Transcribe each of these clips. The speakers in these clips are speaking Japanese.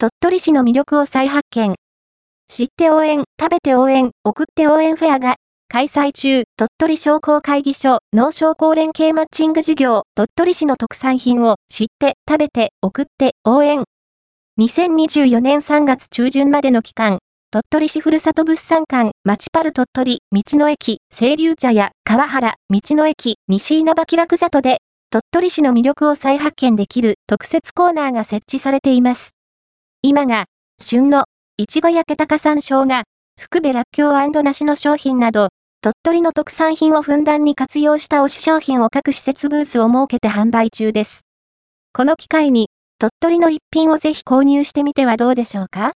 鳥取市の魅力を再発見。知って応援、食べて応援、送って応援フェアが開催中、鳥取商工会議所農商工連携マッチング事業、鳥取市の特産品を知って、食べて、送って、応援。2024年3月中旬までの期間、鳥取市ふるさと物産館、町パル鳥取、道の駅、清流茶屋、川原、道の駅、西稲葉気楽里で、鳥取市の魅力を再発見できる特設コーナーが設置されています。今が、旬の、いちごやけたか山椒が、福部らっきょう梨の商品など、鳥取の特産品をふんだんに活用した推し商品を各施設ブースを設けて販売中です。この機会に、鳥取の一品をぜひ購入してみてはどうでしょうか？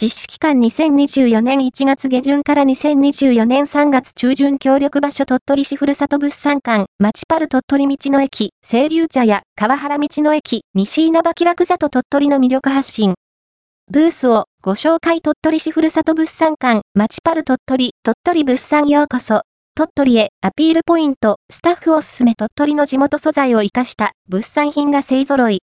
実施期間2024年1月下旬から2024年3月中旬協力場所鳥取市ふるさと物産館、町パル鳥取道の駅、清流茶屋、川原道の駅、西稲葉気楽里鳥取の魅力発信、ブースをご紹介鳥取市ふるさと物産館、町パル鳥取、鳥取物産ようこそ。鳥取へアピールポイント、スタッフおすすめ鳥取の地元素材を活かした物産品が勢揃い。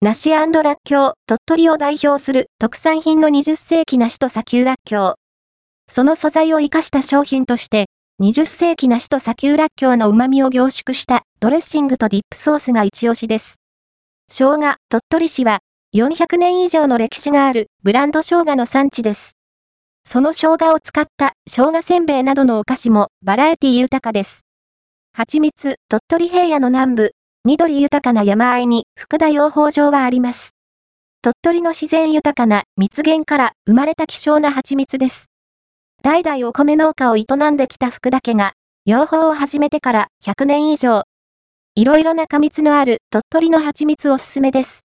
梨ラッキョウ、鳥取を代表する特産品の20世紀梨と砂丘ラッキョウ。その素材を活かした商品として、20世紀梨と砂丘ラッキョウの旨味を凝縮したドレッシングとディップソースが一押しです。生姜、鳥取市は400年以上の歴史があるブランド生姜の産地です。その生姜を使った生姜せんべいなどのお菓子もバラエティ豊かです。蜂蜜、鳥取平野の南部、緑豊かな山あいに福田養蜂場はあります。鳥取の自然豊かな蜜源から生まれた希少な蜂蜜です。代々お米農家を営んできた福田家が、養蜂を始めてから100年以上。いろいろな果蜜のある鳥取の蜂蜜おすすめです。